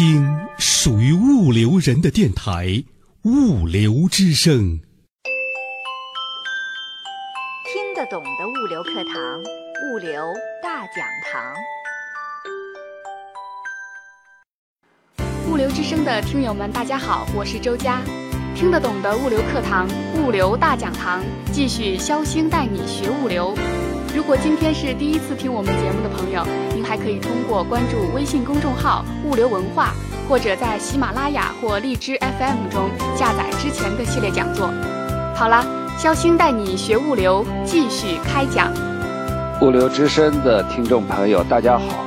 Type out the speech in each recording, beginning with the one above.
听属于物流人的电台《物流之声》。听得懂的物流课堂，物流大讲堂。物流之声的听友们，大家好，我是周佳。听得懂的物流课堂，物流大讲堂，继续肖星带你学物流。如果今天是第一次听我们节目的朋友，您还可以通过关注微信公众号“物流文化”，或者在喜马拉雅或荔枝 FM 中下载之前的系列讲座。好了，肖星带你学物流，继续开讲。物流之声的听众朋友，大家好，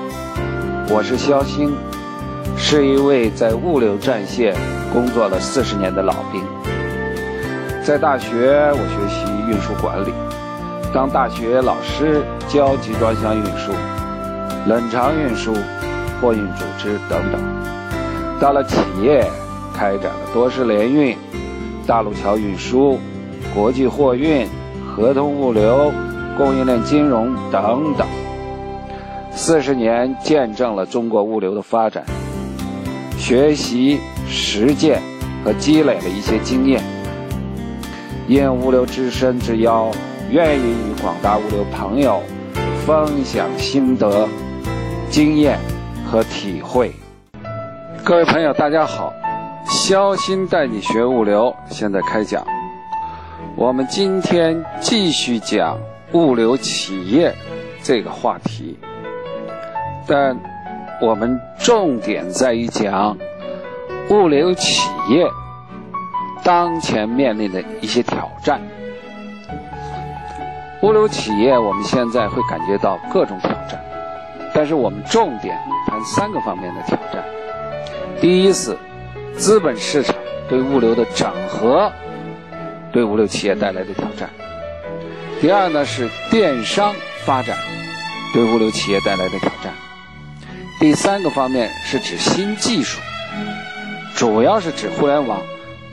我是肖星，是一位在物流战线工作了四十年的老兵。在大学，我学习运输管理。当大学老师教集装箱运输、冷藏运输、货运组织等等；到了企业，开展了多式联运、大陆桥运输、国际货运、合同物流、供应链金融等等。四十年见证了中国物流的发展，学习、实践和积累了一些经验。应物流之声之邀。愿意与广大物流朋友分享心得、经验和体会。各位朋友，大家好，肖鑫带你学物流，现在开讲。我们今天继续讲物流企业这个话题，但我们重点在于讲物流企业当前面临的一些挑战。物流企业，我们现在会感觉到各种挑战，但是我们重点谈三个方面的挑战。第一是资本市场对物流的整合，对物流企业带来的挑战；第二呢是电商发展对物流企业带来的挑战；第三个方面是指新技术，主要是指互联网、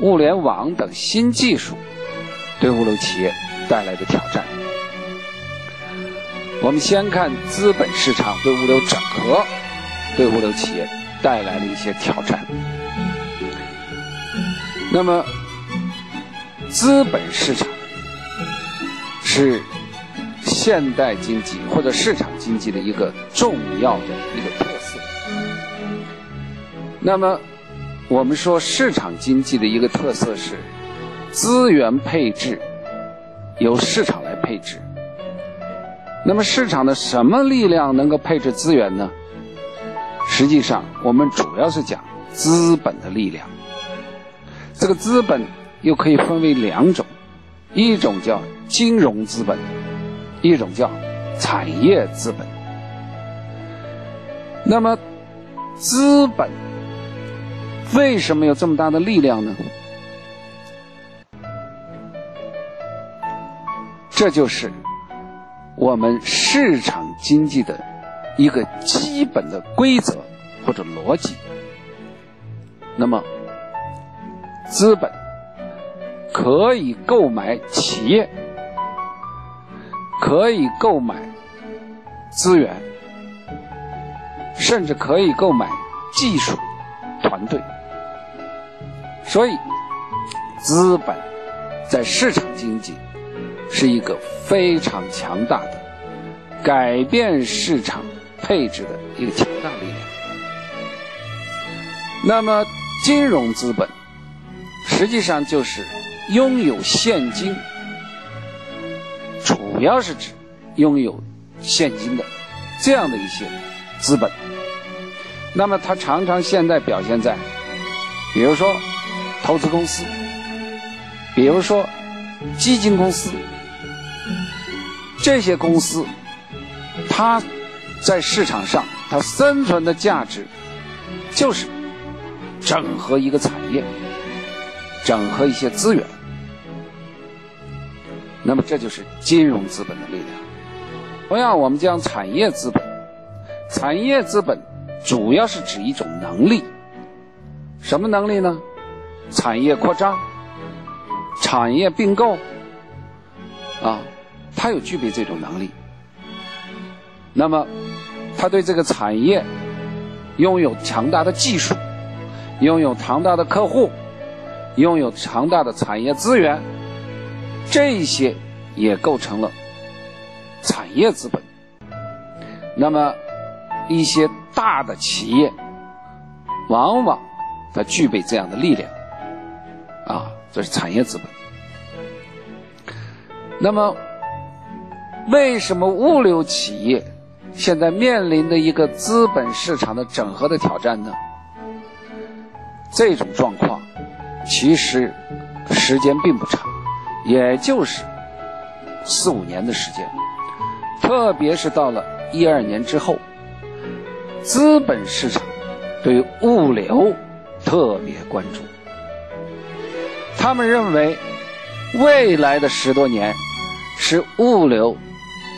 物联网等新技术对物流企业带来的挑战。我们先看资本市场对物流整合，对物流企业带来的一些挑战。那么，资本市场是现代经济或者市场经济的一个重要的一个特色。那么，我们说市场经济的一个特色是资源配置由市场来配置。那么市场的什么力量能够配置资源呢？实际上，我们主要是讲资本的力量。这个资本又可以分为两种，一种叫金融资本，一种叫产业资本。那么，资本为什么有这么大的力量呢？这就是。我们市场经济的一个基本的规则或者逻辑，那么资本可以购买企业，可以购买资源，甚至可以购买技术团队，所以资本在市场经济。是一个非常强大的改变市场配置的一个强大力量。那么，金融资本实际上就是拥有现金，主要是指拥有现金的这样的一些资本。那么，它常常现在表现在，比如说投资公司，比如说基金公司。这些公司，它在市场上它生存的价值，就是整合一个产业，整合一些资源。那么这就是金融资本的力量。同样，我们讲产业资本，产业资本主要是指一种能力，什么能力呢？产业扩张、产业并购，啊。他有具备这种能力，那么他对这个产业拥有强大的技术，拥有庞大的客户，拥有庞大的产业资源，这些也构成了产业资本。那么，一些大的企业，往往它具备这样的力量，啊，这是产业资本。那么，为什么物流企业现在面临的一个资本市场的整合的挑战呢？这种状况其实时间并不长，也就是四五年的时间。特别是到了一二年之后，资本市场对物流特别关注。他们认为，未来的十多年是物流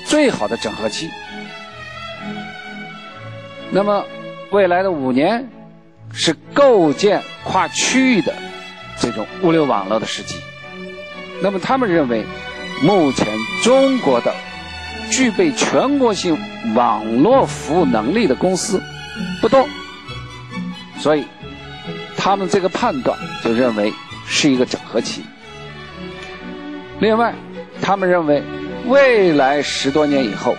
最好的整合期。那么，未来的五年。是构建跨区域的这种物流网络的时机。那么，他们认为，目前中国的具备全国性网络服务能力的公司不多，所以他们这个判断就认为是一个整合期。另外，他们认为未来十多年以后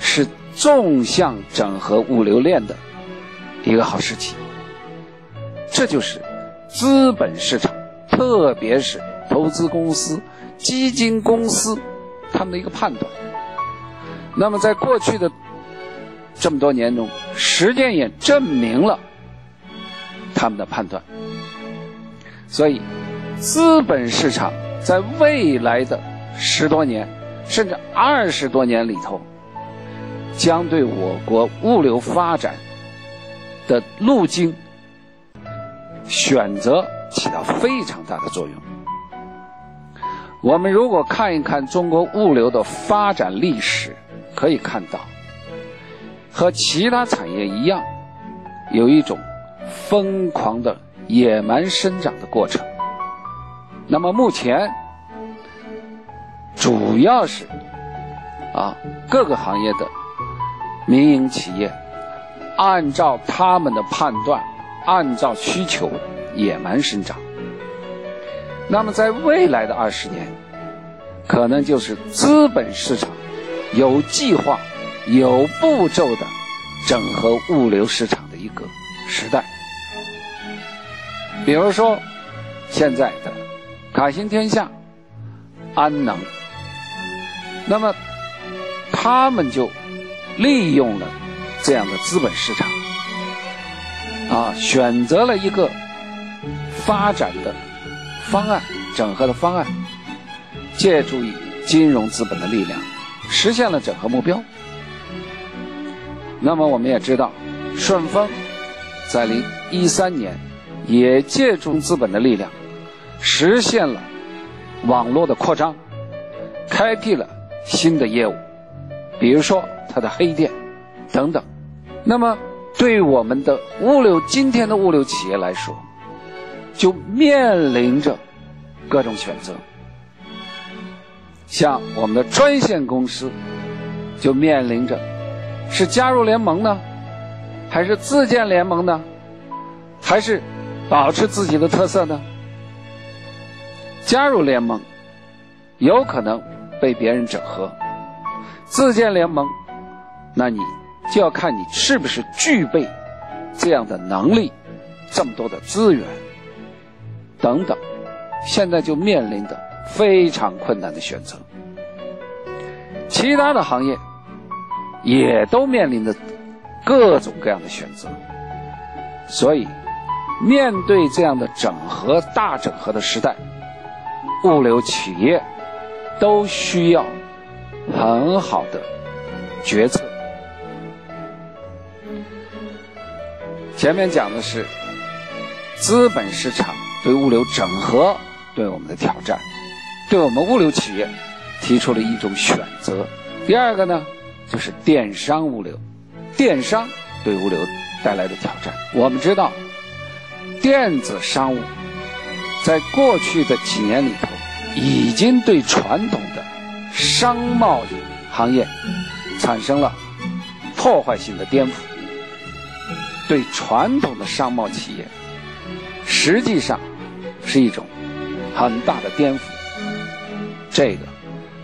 是纵向整合物流链的一个好时期。这就是资本市场，特别是投资公司、基金公司他们的一个判断。那么，在过去的这么多年中，实践也证明了他们的判断。所以，资本市场在未来的十多年甚至二十多年里头，将对我国物流发展的路径。选择起到非常大的作用。我们如果看一看中国物流的发展历史，可以看到，和其他产业一样，有一种疯狂的野蛮生长的过程。那么目前，主要是啊各个行业的民营企业，按照他们的判断。按照需求野蛮生长，那么在未来的二十年，可能就是资本市场有计划、有步骤的整合物流市场的一个时代。比如说，现在的卡行天下、安能，那么他们就利用了这样的资本市场。啊，选择了一个发展的方案，整合的方案，借助于金融资本的力量，实现了整合目标。那么我们也知道，顺丰在零一三年也借助资本的力量，实现了网络的扩张，开辟了新的业务，比如说它的黑店等等。那么。对我们的物流，今天的物流企业来说，就面临着各种选择。像我们的专线公司，就面临着是加入联盟呢，还是自建联盟呢，还是保持自己的特色呢？加入联盟有可能被别人整合，自建联盟，那你。就要看你是不是具备这样的能力，这么多的资源等等，现在就面临着非常困难的选择。其他的行业也都面临着各种各样的选择，所以面对这样的整合大整合的时代，物流企业都需要很好的决策。前面讲的是资本市场对物流整合对我们的挑战，对我们物流企业提出了一种选择。第二个呢，就是电商物流，电商对物流带来的挑战。我们知道，电子商务在过去的几年里头，已经对传统的商贸行业产生了破坏性的颠覆。对传统的商贸企业实际上是一种很大的颠覆。这个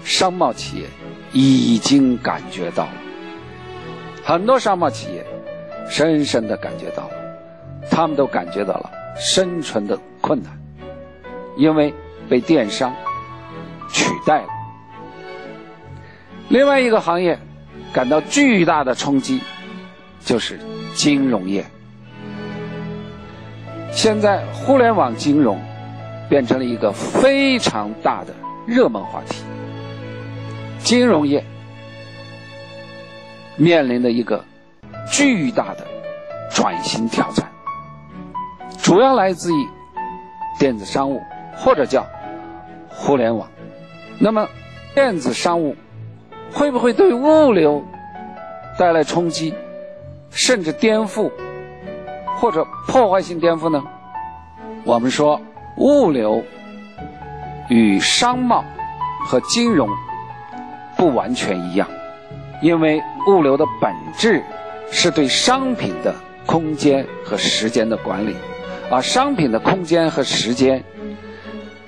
商贸企业已经感觉到了，很多商贸企业深深的感觉到了，他们都感觉到了生存的困难，因为被电商取代了。另外一个行业感到巨大的冲击，就是金融业。现在互联网金融变成了一个非常大的热门话题，金融业面临的一个巨大的转型挑战，主要来自于电子商务或者叫互联网。那么，电子商务会不会对物流带来冲击，甚至颠覆？或者破坏性颠覆呢？我们说，物流与商贸和金融不完全一样，因为物流的本质是对商品的空间和时间的管理，而商品的空间和时间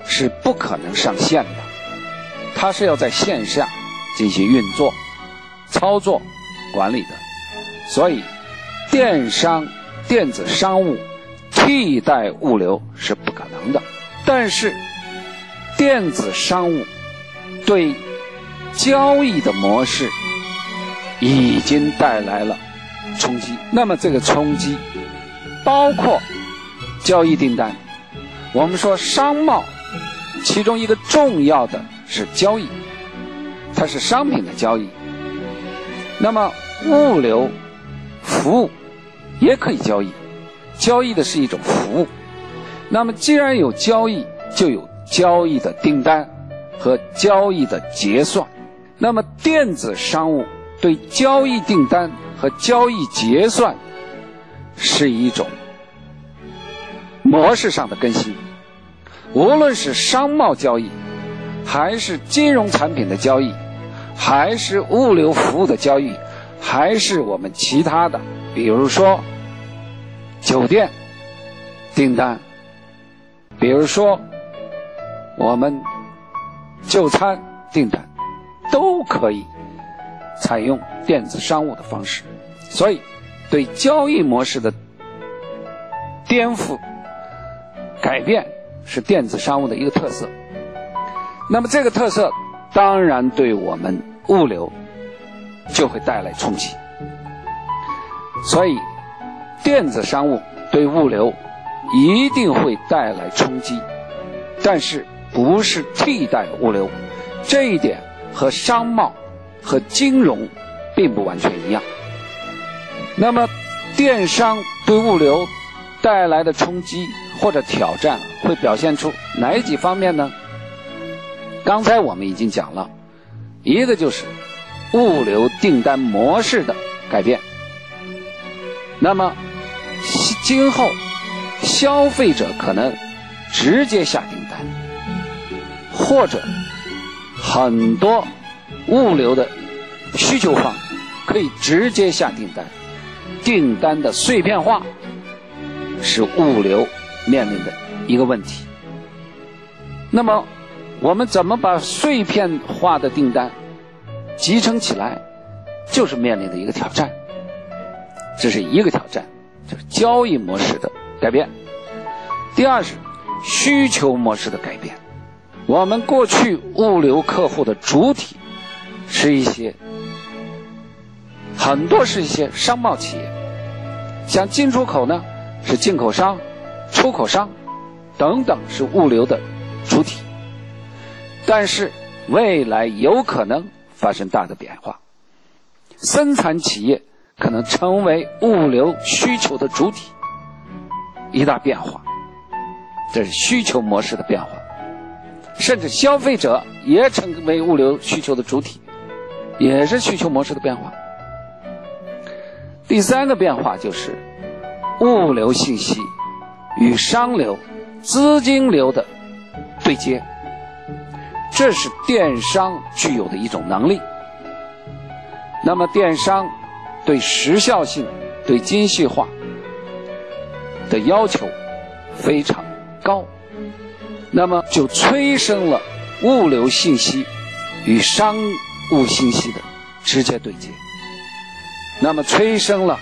是不可能上线的，它是要在线下进行运作、操作、管理的，所以电商。电子商务替代物流是不可能的，但是电子商务对交易的模式已经带来了冲击。那么这个冲击包括交易订单。我们说商贸，其中一个重要的是交易，它是商品的交易。那么物流服务。也可以交易，交易的是一种服务。那么，既然有交易，就有交易的订单和交易的结算。那么，电子商务对交易订单和交易结算是一种模式上的更新。无论是商贸交易，还是金融产品的交易，还是物流服务的交易，还是我们其他的。比如说，酒店订单，比如说我们就餐订单，都可以采用电子商务的方式。所以，对交易模式的颠覆、改变是电子商务的一个特色。那么，这个特色当然对我们物流就会带来冲击。所以，电子商务对物流一定会带来冲击，但是不是替代物流，这一点和商贸和金融并不完全一样。那么，电商对物流带来的冲击或者挑战会表现出哪几方面呢？刚才我们已经讲了，一个就是物流订单模式的改变。那么，今后消费者可能直接下订单，或者很多物流的需求方可以直接下订单，订单的碎片化是物流面临的一个问题。那么，我们怎么把碎片化的订单集成起来，就是面临的一个挑战。这是一个挑战，就是交易模式的改变。第二是需求模式的改变。我们过去物流客户的主体是一些很多是一些商贸企业，像进出口呢是进口商、出口商等等是物流的主体。但是未来有可能发生大的变化，生产企业。可能成为物流需求的主体，一大变化，这是需求模式的变化，甚至消费者也成为物流需求的主体，也是需求模式的变化。第三个变化就是物流信息与商流、资金流的对接，这是电商具有的一种能力。那么电商。对时效性、对精细化的要求非常高，那么就催生了物流信息与商务信息的直接对接，那么催生了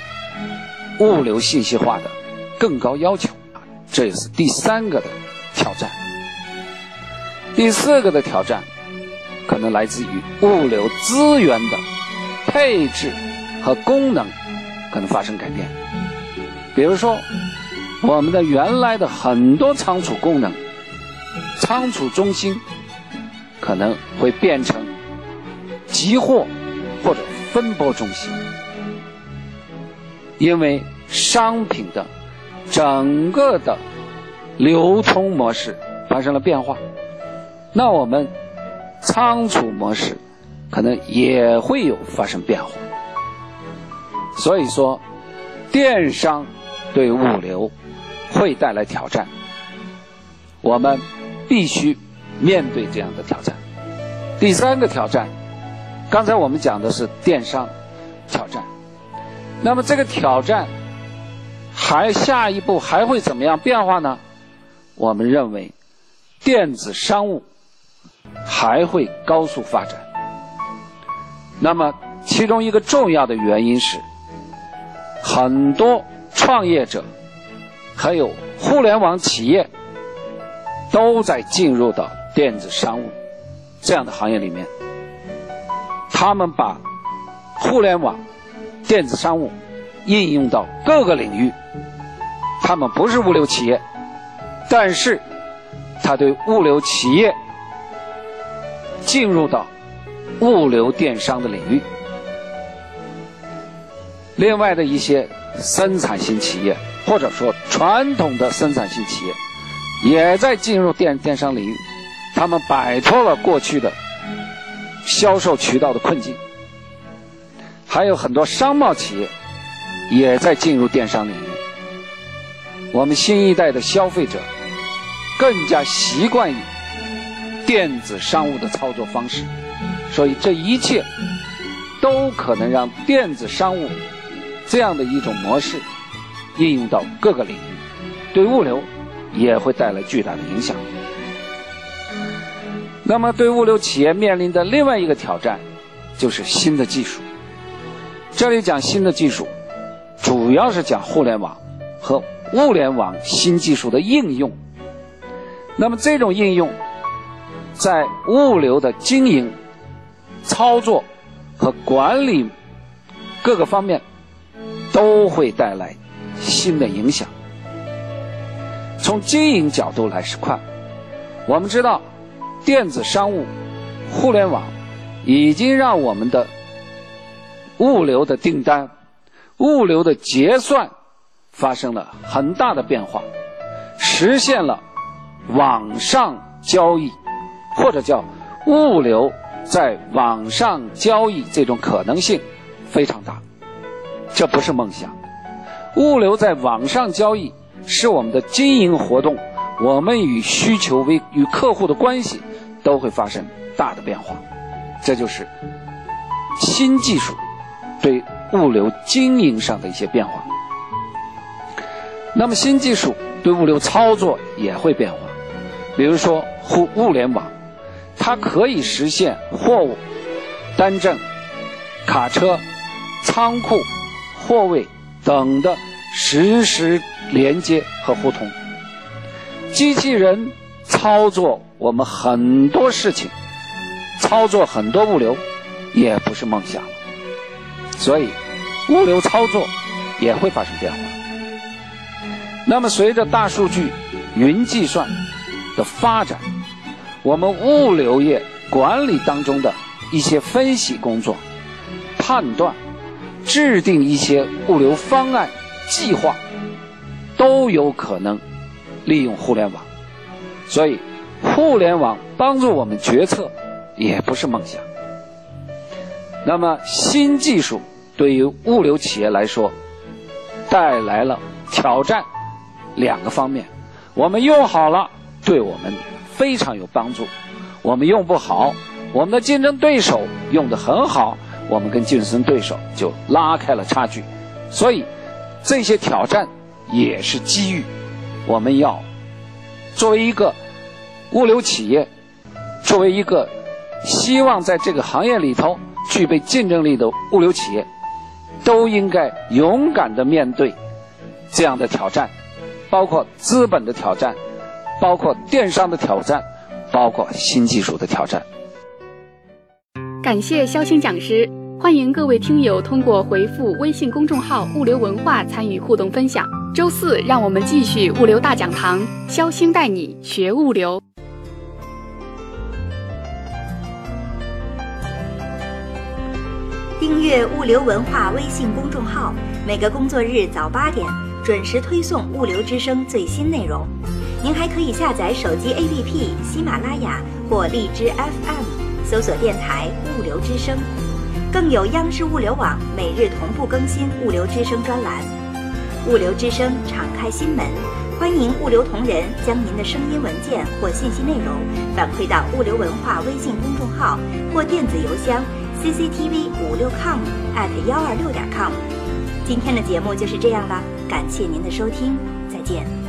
物流信息化的更高要求，这也是第三个的挑战。第四个的挑战，可能来自于物流资源的配置和功能可能发生改变。比如说，我们的原来的很多仓储功能，仓储中心可能会变成集货或者分拨中心，因为商品的整个的流通模式发生了变化。那我们仓储模式可能也会有发生变化，所以说电商对物流会带来挑战，我们必须面对这样的挑战。第三个挑战，刚才我们讲的是电商挑战，那么这个挑战还下一步还会怎么样变化呢？我们认为电子商务。还会高速发展。那么，其中一个重要的原因是，很多创业者还有互联网企业都在进入到电子商务这样的行业里面。他们把互联网、电子商务应用到各个领域。他们不是物流企业，但是他对物流企业。进入到物流电商的领域，另外的一些生产型企业，或者说传统的生产型企业，也在进入电电商领域。他们摆脱了过去的销售渠道的困境，还有很多商贸企业也在进入电商领域。我们新一代的消费者更加习惯于。电子商务的操作方式，所以这一切都可能让电子商务这样的一种模式应用到各个领域，对物流也会带来巨大的影响。那么，对物流企业面临的另外一个挑战就是新的技术。这里讲新的技术，主要是讲互联网和物联网新技术的应用。那么，这种应用。在物流的经营、操作和管理各个方面，都会带来新的影响。从经营角度来是看，我们知道电子商务、互联网已经让我们的物流的订单、物流的结算发生了很大的变化，实现了网上交易。或者叫物流在网上交易这种可能性非常大，这不是梦想。物流在网上交易是我们的经营活动，我们与需求为与客户的关系都会发生大的变化。这就是新技术对物流经营上的一些变化。那么新技术对物流操作也会变化，比如说互物联网。它可以实现货物、单证、卡车、仓库、货位等的实时连接和互通。机器人操作我们很多事情，操作很多物流也不是梦想了。所以，物流操作也会发生变化。那么，随着大数据、云计算的发展。我们物流业管理当中的一些分析工作、判断、制定一些物流方案、计划，都有可能利用互联网。所以，互联网帮助我们决策也不是梦想。那么，新技术对于物流企业来说带来了挑战，两个方面，我们用好了，对我们。非常有帮助，我们用不好，我们的竞争对手用的很好，我们跟竞争对手就拉开了差距，所以这些挑战也是机遇，我们要作为一个物流企业，作为一个希望在这个行业里头具备竞争力的物流企业，都应该勇敢的面对这样的挑战，包括资本的挑战，包括电商的挑战，包括新技术的挑战。感谢肖星讲师，欢迎各位听友通过回复微信公众号“物流文化”参与互动分享。周四，让我们继续物流大讲堂，肖星带你学物流。订阅物流文化微信公众号，每个工作日早八点准时推送物流之声最新内容。您还可以下载手机 APP 喜马拉雅或荔枝 FM。搜索电台物流之声，更有央视物流网每日同步更新物流之声专栏。物流之声敞开心门，欢迎物流同仁将您的声音文件或信息内容反馈到物流文化微信公众号或电子邮箱 cctv 五六 com at 幺二六点 com。今天的节目就是这样了，感谢您的收听，再见。